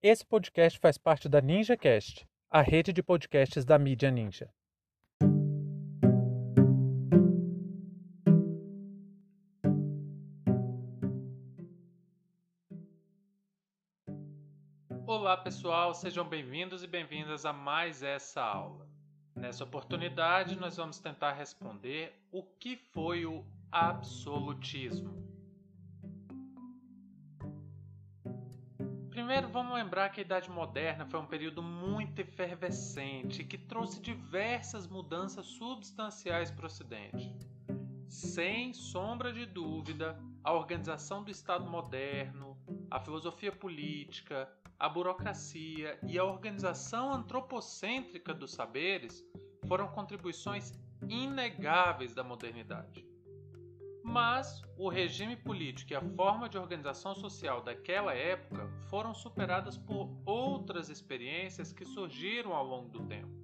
Esse podcast faz parte da NinjaCast, a rede de podcasts da mídia Ninja. Olá pessoal, sejam bem-vindos e bem-vindas a mais essa aula. Nessa oportunidade, nós vamos tentar responder o que foi o absolutismo. Primeiro, vamos lembrar que a Idade Moderna foi um período muito efervescente que trouxe diversas mudanças substanciais para o Ocidente. Sem sombra de dúvida, a organização do Estado moderno, a filosofia política, a burocracia e a organização antropocêntrica dos saberes foram contribuições inegáveis da modernidade. Mas o regime político e a forma de organização social daquela época foram superadas por outras experiências que surgiram ao longo do tempo.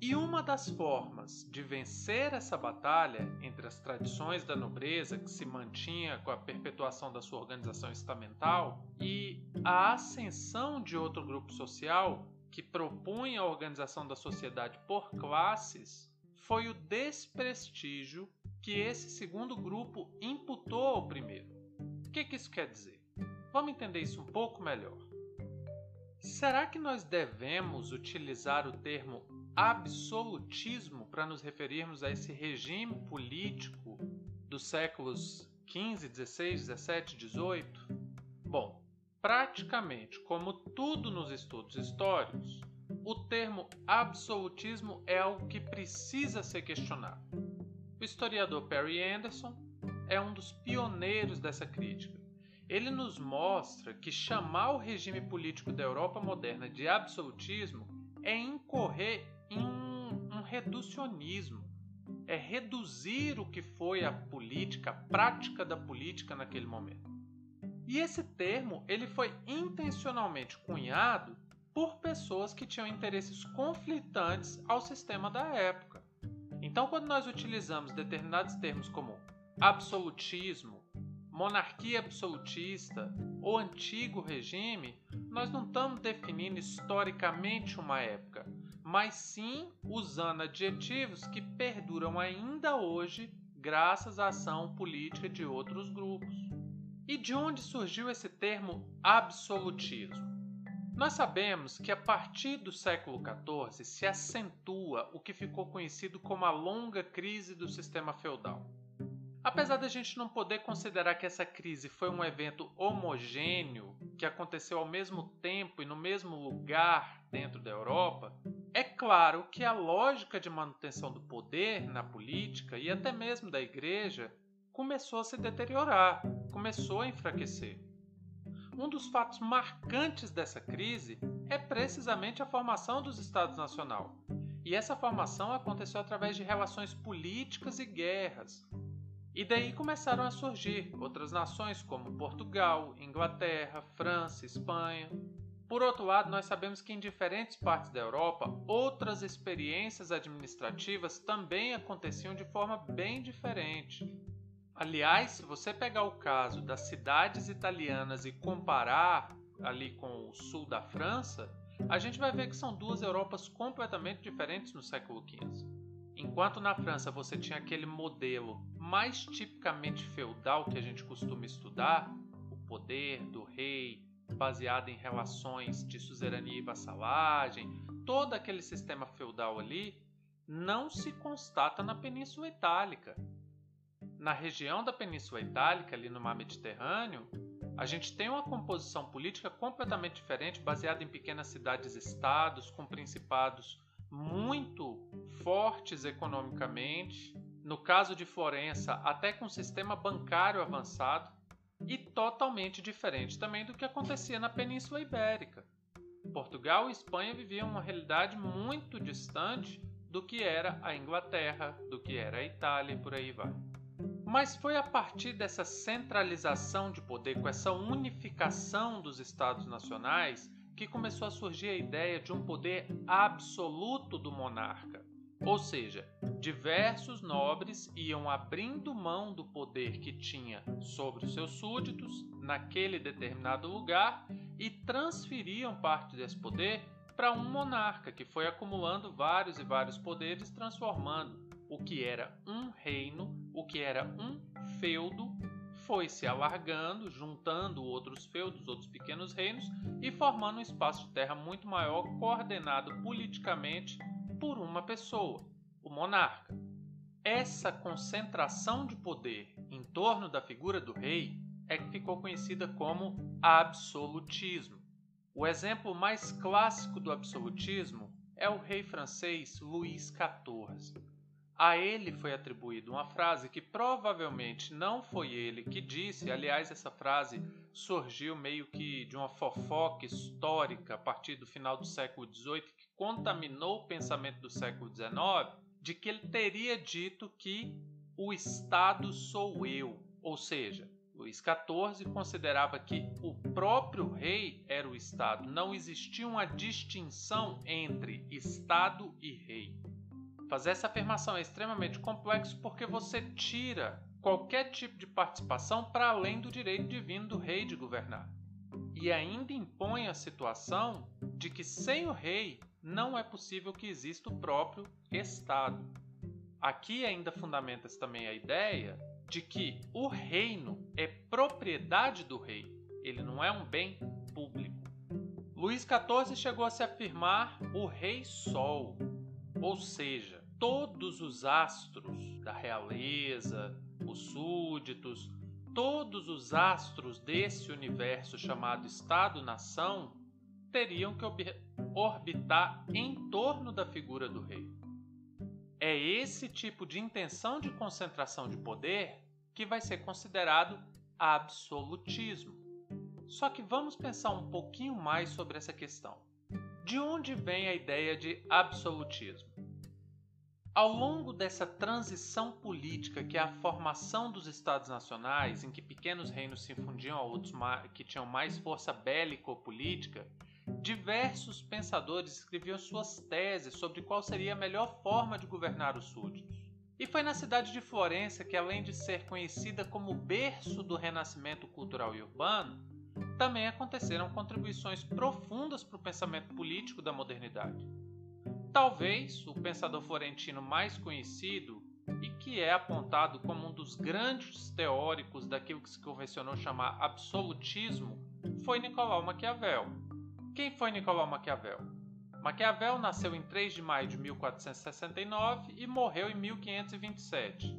E uma das formas de vencer essa batalha entre as tradições da nobreza, que se mantinha com a perpetuação da sua organização estamental, e a ascensão de outro grupo social que propunha a organização da sociedade por classes, foi o desprestígio que esse segundo grupo imputou ao primeiro. O que, que isso quer dizer? Vamos entender isso um pouco melhor. Será que nós devemos utilizar o termo absolutismo para nos referirmos a esse regime político dos séculos 15, 16, 17, 18? Bom, praticamente como tudo nos estudos históricos, o termo absolutismo é algo que precisa ser questionado. O historiador Perry Anderson é um dos pioneiros dessa crítica. Ele nos mostra que chamar o regime político da Europa moderna de absolutismo é incorrer em um, um reducionismo, é reduzir o que foi a política, a prática da política naquele momento. E esse termo ele foi intencionalmente cunhado por pessoas que tinham interesses conflitantes ao sistema da época. Então, quando nós utilizamos determinados termos como absolutismo, monarquia absolutista ou antigo regime, nós não estamos definindo historicamente uma época, mas sim usando adjetivos que perduram ainda hoje graças à ação política de outros grupos. E de onde surgiu esse termo absolutismo? Nós sabemos que a partir do século XIV se acentua o que ficou conhecido como a longa crise do sistema feudal. Apesar da gente não poder considerar que essa crise foi um evento homogêneo, que aconteceu ao mesmo tempo e no mesmo lugar dentro da Europa, é claro que a lógica de manutenção do poder na política e até mesmo da igreja começou a se deteriorar, começou a enfraquecer. Um dos fatos marcantes dessa crise é precisamente a formação dos Estados Nacional. E essa formação aconteceu através de relações políticas e guerras. E daí começaram a surgir outras nações como Portugal, Inglaterra, França, Espanha. Por outro lado, nós sabemos que em diferentes partes da Europa, outras experiências administrativas também aconteciam de forma bem diferente. Aliás, se você pegar o caso das cidades italianas e comparar ali com o sul da França, a gente vai ver que são duas Europas completamente diferentes no século XV. Enquanto na França você tinha aquele modelo mais tipicamente feudal que a gente costuma estudar, o poder do rei baseado em relações de suzerania e vassalagem, todo aquele sistema feudal ali, não se constata na Península Itálica. Na região da Península Itálica, ali no mar Mediterrâneo, a gente tem uma composição política completamente diferente, baseada em pequenas cidades-estados, com principados muito fortes economicamente. No caso de Florença, até com um sistema bancário avançado, e totalmente diferente também do que acontecia na Península Ibérica. Portugal e Espanha viviam uma realidade muito distante do que era a Inglaterra, do que era a Itália e por aí vai. Mas foi a partir dessa centralização de poder, com essa unificação dos estados nacionais, que começou a surgir a ideia de um poder absoluto do monarca. Ou seja, diversos nobres iam abrindo mão do poder que tinha sobre os seus súditos naquele determinado lugar e transferiam parte desse poder para um monarca que foi acumulando vários e vários poderes, transformando o que era um reino, o que era um feudo, foi se alargando, juntando outros feudos, outros pequenos reinos e formando um espaço de terra muito maior, coordenado politicamente por uma pessoa, o monarca. Essa concentração de poder em torno da figura do rei é que ficou conhecida como absolutismo. O exemplo mais clássico do absolutismo é o rei francês Luís XIV. A ele foi atribuída uma frase que provavelmente não foi ele que disse, aliás, essa frase surgiu meio que de uma fofoca histórica a partir do final do século XVIII que contaminou o pensamento do século XIX, de que ele teria dito que o Estado sou eu, ou seja, Luís XIV considerava que o próprio rei era o Estado, não existia uma distinção entre Estado e rei. Fazer essa afirmação é extremamente complexo porque você tira qualquer tipo de participação para além do direito divino do rei de governar. E ainda impõe a situação de que sem o rei não é possível que exista o próprio Estado. Aqui ainda fundamenta-se também a ideia de que o reino é propriedade do rei, ele não é um bem público. Luís XIV chegou a se afirmar o Rei Sol, ou seja, todos os astros da realeza, os súditos, todos os astros desse universo chamado Estado-nação teriam que orbitar em torno da figura do rei. É esse tipo de intenção de concentração de poder que vai ser considerado absolutismo. Só que vamos pensar um pouquinho mais sobre essa questão. De onde vem a ideia de absolutismo? Ao longo dessa transição política, que é a formação dos Estados Nacionais, em que pequenos reinos se fundiam a outros que tinham mais força bélica ou política, diversos pensadores escreviam suas teses sobre qual seria a melhor forma de governar os súditos. E foi na cidade de Florença que, além de ser conhecida como berço do renascimento cultural e urbano, também aconteceram contribuições profundas para o pensamento político da modernidade. Talvez o pensador florentino mais conhecido e que é apontado como um dos grandes teóricos daquilo que se convencionou chamar absolutismo foi Nicolau Maquiavel. Quem foi Nicolau Maquiavel? Maquiavel nasceu em 3 de maio de 1469 e morreu em 1527.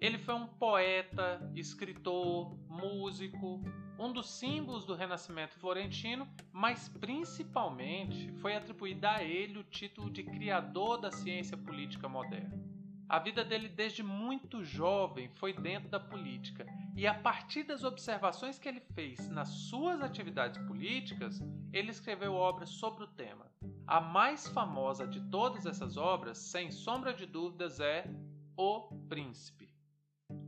Ele foi um poeta, escritor, músico, um dos símbolos do Renascimento florentino, mas principalmente foi atribuído a ele o título de criador da ciência política moderna. A vida dele desde muito jovem foi dentro da política, e a partir das observações que ele fez nas suas atividades políticas, ele escreveu obras sobre o tema. A mais famosa de todas essas obras, sem sombra de dúvidas, é O Príncipe.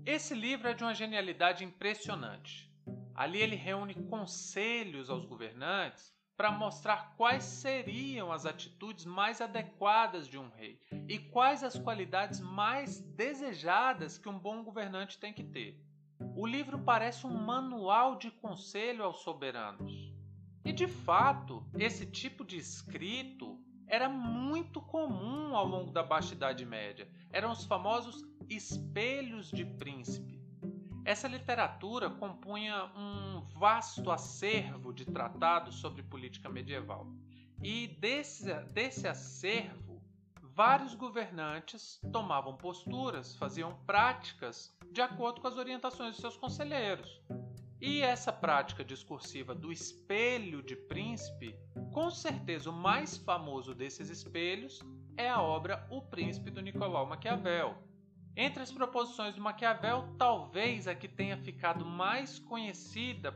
Esse livro é de uma genialidade impressionante. Ali ele reúne conselhos aos governantes para mostrar quais seriam as atitudes mais adequadas de um rei e quais as qualidades mais desejadas que um bom governante tem que ter. O livro parece um manual de conselho aos soberanos. E de fato, esse tipo de escrito era muito comum ao longo da Baixa Idade Média. Eram os famosos espelhos de príncipe. Essa literatura compunha um vasto acervo de tratados sobre política medieval. E desse, desse acervo, vários governantes tomavam posturas, faziam práticas de acordo com as orientações de seus conselheiros. E essa prática discursiva do espelho de príncipe, com certeza o mais famoso desses espelhos é a obra O Príncipe do Nicolau Maquiavel, entre as proposições do Maquiavel, talvez a que tenha ficado mais conhecida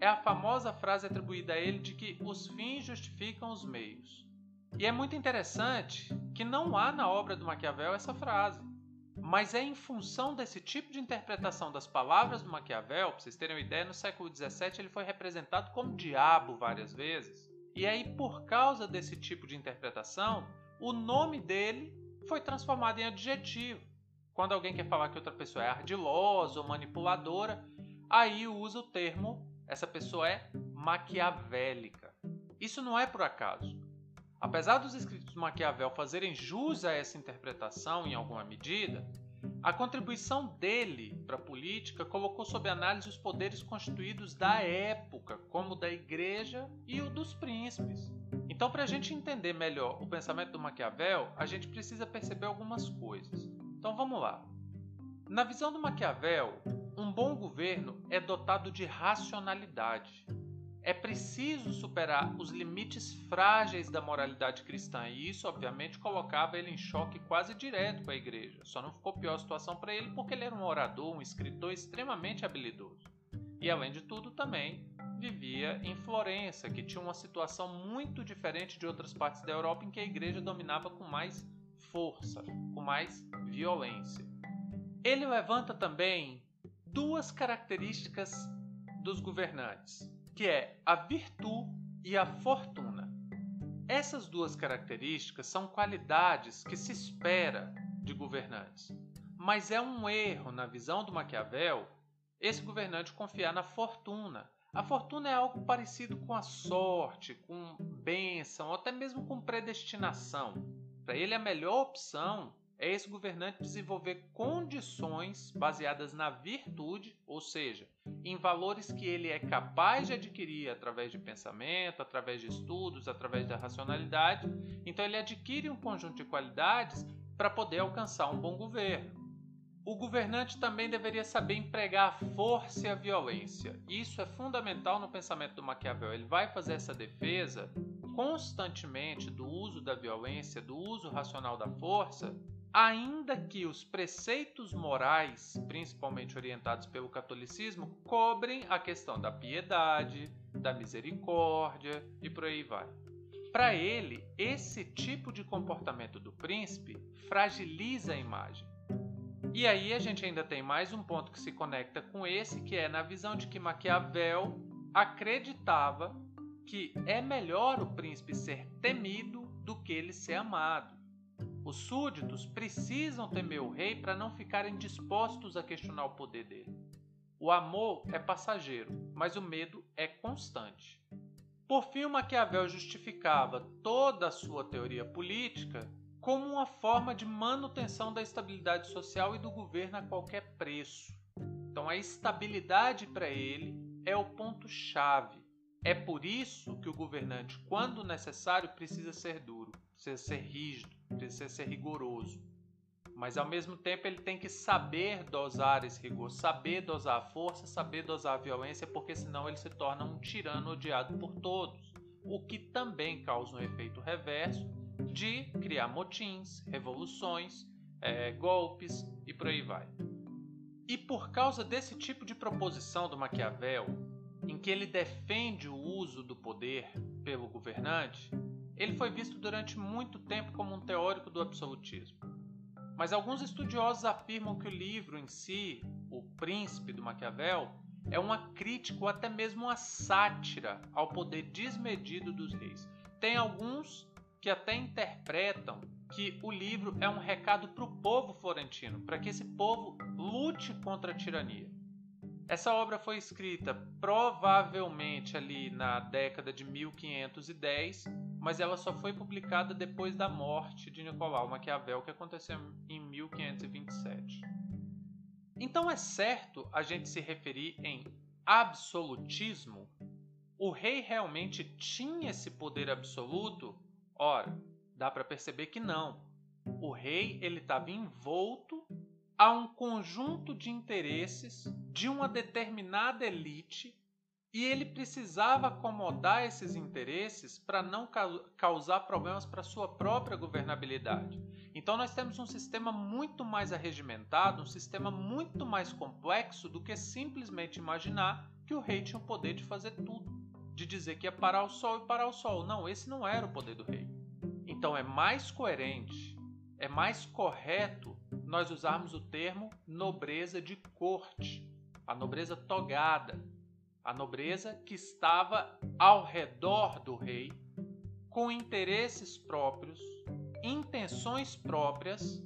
é a famosa frase atribuída a ele de que os fins justificam os meios. E é muito interessante que não há na obra do Maquiavel essa frase. Mas é em função desse tipo de interpretação das palavras do Maquiavel, para vocês terem uma ideia, no século XVII ele foi representado como diabo várias vezes. E aí, por causa desse tipo de interpretação, o nome dele foi transformado em adjetivo. Quando alguém quer falar que outra pessoa é ardilosa ou manipuladora, aí usa o termo essa pessoa é maquiavélica. Isso não é por acaso. Apesar dos escritos de Maquiavel fazerem jus a essa interpretação em alguma medida, a contribuição dele para a política colocou sob análise os poderes constituídos da época, como o da igreja e o dos príncipes. Então, para a gente entender melhor o pensamento do Maquiavel, a gente precisa perceber algumas coisas. Então, vamos lá. Na visão do Maquiavel, um bom governo é dotado de racionalidade. É preciso superar os limites frágeis da moralidade cristã, e isso, obviamente, colocava ele em choque quase direto com a igreja. Só não ficou pior a situação para ele porque ele era um orador, um escritor extremamente habilidoso. E, além de tudo, também vivia em Florença, que tinha uma situação muito diferente de outras partes da Europa em que a igreja dominava com mais força, com mais violência. Ele levanta também duas características dos governantes que é a virtude e a fortuna. Essas duas características são qualidades que se espera de governantes, mas é um erro na visão do Maquiavel esse governante confiar na fortuna. A fortuna é algo parecido com a sorte, com bênção, até mesmo com predestinação. Para ele, a melhor opção é esse governante desenvolver condições baseadas na virtude, ou seja, em valores que ele é capaz de adquirir através de pensamento, através de estudos, através da racionalidade. Então ele adquire um conjunto de qualidades para poder alcançar um bom governo. O governante também deveria saber empregar a força e a violência. Isso é fundamental no pensamento do Maquiavel. Ele vai fazer essa defesa constantemente do uso da violência, do uso racional da força, ainda que os preceitos morais, principalmente orientados pelo catolicismo, cobrem a questão da piedade, da misericórdia e por aí vai. Para ele, esse tipo de comportamento do príncipe fragiliza a imagem. E aí a gente ainda tem mais um ponto que se conecta com esse, que é na visão de que Maquiavel acreditava que é melhor o príncipe ser temido do que ele ser amado. Os súditos precisam temer o rei para não ficarem dispostos a questionar o poder dele. O amor é passageiro, mas o medo é constante. Por fim, Maquiavel justificava toda a sua teoria política como uma forma de manutenção da estabilidade social e do governo a qualquer preço. Então, a estabilidade para ele é o ponto-chave. É por isso que o governante, quando necessário, precisa ser duro, precisa ser rígido, precisa ser rigoroso. Mas ao mesmo tempo ele tem que saber dosar esse rigor, saber dosar a força, saber dosar a violência, porque senão ele se torna um tirano odiado por todos. O que também causa um efeito reverso de criar motins, revoluções, é, golpes e por aí vai. E por causa desse tipo de proposição do Maquiavel, em que ele defende o uso do poder pelo governante, ele foi visto durante muito tempo como um teórico do absolutismo. Mas alguns estudiosos afirmam que o livro em si, O Príncipe do Maquiavel, é uma crítica ou até mesmo uma sátira ao poder desmedido dos reis. Tem alguns que até interpretam que o livro é um recado para o povo florentino, para que esse povo lute contra a tirania. Essa obra foi escrita provavelmente ali na década de 1510 mas ela só foi publicada depois da morte de Nicolau Maquiavel, que aconteceu em 1527. Então é certo a gente se referir em absolutismo? O rei realmente tinha esse poder absoluto? Ora, dá para perceber que não. O rei ele estava envolto a um conjunto de interesses de uma determinada elite e ele precisava acomodar esses interesses para não causar problemas para sua própria governabilidade. Então nós temos um sistema muito mais arregimentado, um sistema muito mais complexo do que simplesmente imaginar que o rei tinha o poder de fazer tudo, de dizer que ia parar o sol e parar o sol. Não, esse não era o poder do rei. Então é mais coerente, é mais correto nós usarmos o termo nobreza de corte, a nobreza togada, a nobreza que estava ao redor do rei, com interesses próprios, intenções próprias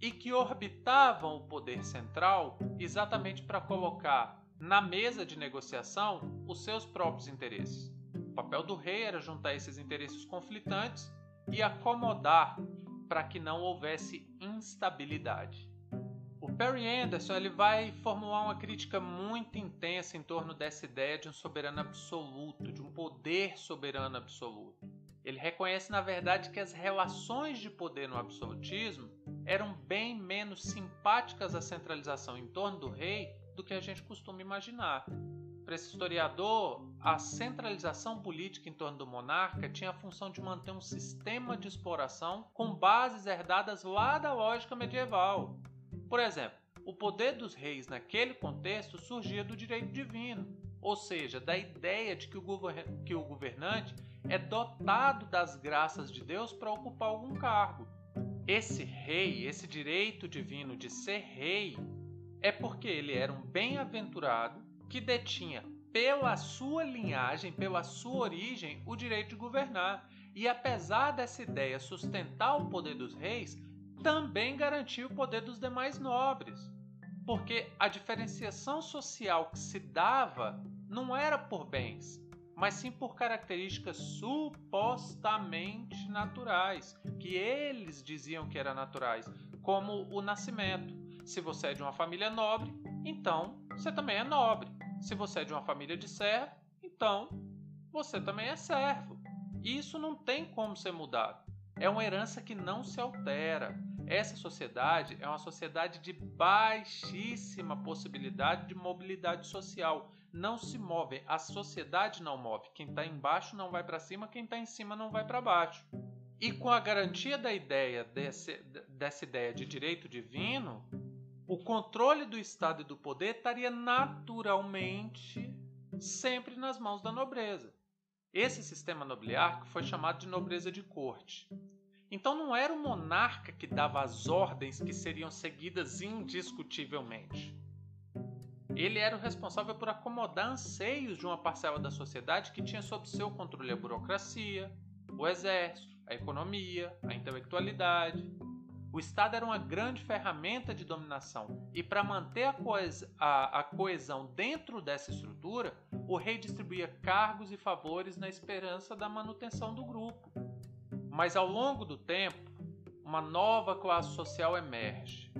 e que orbitavam o poder central exatamente para colocar na mesa de negociação os seus próprios interesses. O papel do rei era juntar esses interesses conflitantes e acomodar para que não houvesse instabilidade. O Perry Anderson ele vai formular uma crítica muito intensa em torno dessa ideia de um soberano absoluto, de um poder soberano absoluto. Ele reconhece, na verdade, que as relações de poder no absolutismo eram bem menos simpáticas à centralização em torno do rei do que a gente costuma imaginar. Para esse historiador, a centralização política em torno do monarca tinha a função de manter um sistema de exploração com bases herdadas lá da lógica medieval. Por exemplo, o poder dos reis naquele contexto surgia do direito divino, ou seja, da ideia de que o, governante é dotado das graças de Deus para ocupar algum cargo. Esse rei, esse direito divino de ser rei, é porque ele era um bem-aventurado que detinha pela sua linhagem, pela sua origem, o direito de governar. E apesar dessa ideia sustentar o poder dos reis, também garantia o poder dos demais nobres. Porque a diferenciação social que se dava não era por bens, mas sim por características supostamente naturais, que eles diziam que eram naturais, como o nascimento. Se você é de uma família nobre, então você também é nobre. Se você é de uma família de servo, então você também é servo. Isso não tem como ser mudado. É uma herança que não se altera. Essa sociedade é uma sociedade de baixíssima possibilidade de mobilidade social. Não se move, a sociedade não move. Quem está embaixo não vai para cima, quem está em cima não vai para baixo. E com a garantia da ideia desse, dessa ideia de direito divino, o controle do Estado e do poder estaria naturalmente sempre nas mãos da nobreza. Esse sistema nobiliárquico foi chamado de nobreza de corte. Então não era o monarca que dava as ordens que seriam seguidas indiscutivelmente. Ele era o responsável por acomodar anseios de uma parcela da sociedade que tinha sob seu controle a burocracia, o exército, a economia, a intelectualidade, o Estado era uma grande ferramenta de dominação e, para manter a, coes a, a coesão dentro dessa estrutura, o rei distribuía cargos e favores na esperança da manutenção do grupo. Mas ao longo do tempo, uma nova classe social emerge.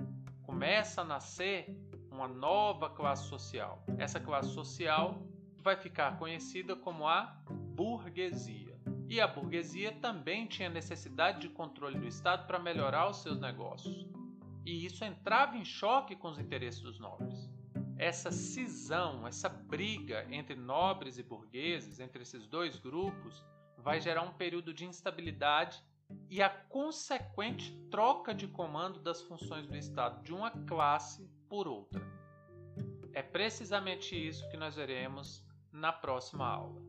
Começa a nascer uma nova classe social. Essa classe social vai ficar conhecida como a burguesia. E a burguesia também tinha necessidade de controle do Estado para melhorar os seus negócios. E isso entrava em choque com os interesses dos nobres. Essa cisão, essa briga entre nobres e burgueses, entre esses dois grupos, vai gerar um período de instabilidade e a consequente troca de comando das funções do Estado de uma classe por outra. É precisamente isso que nós veremos na próxima aula.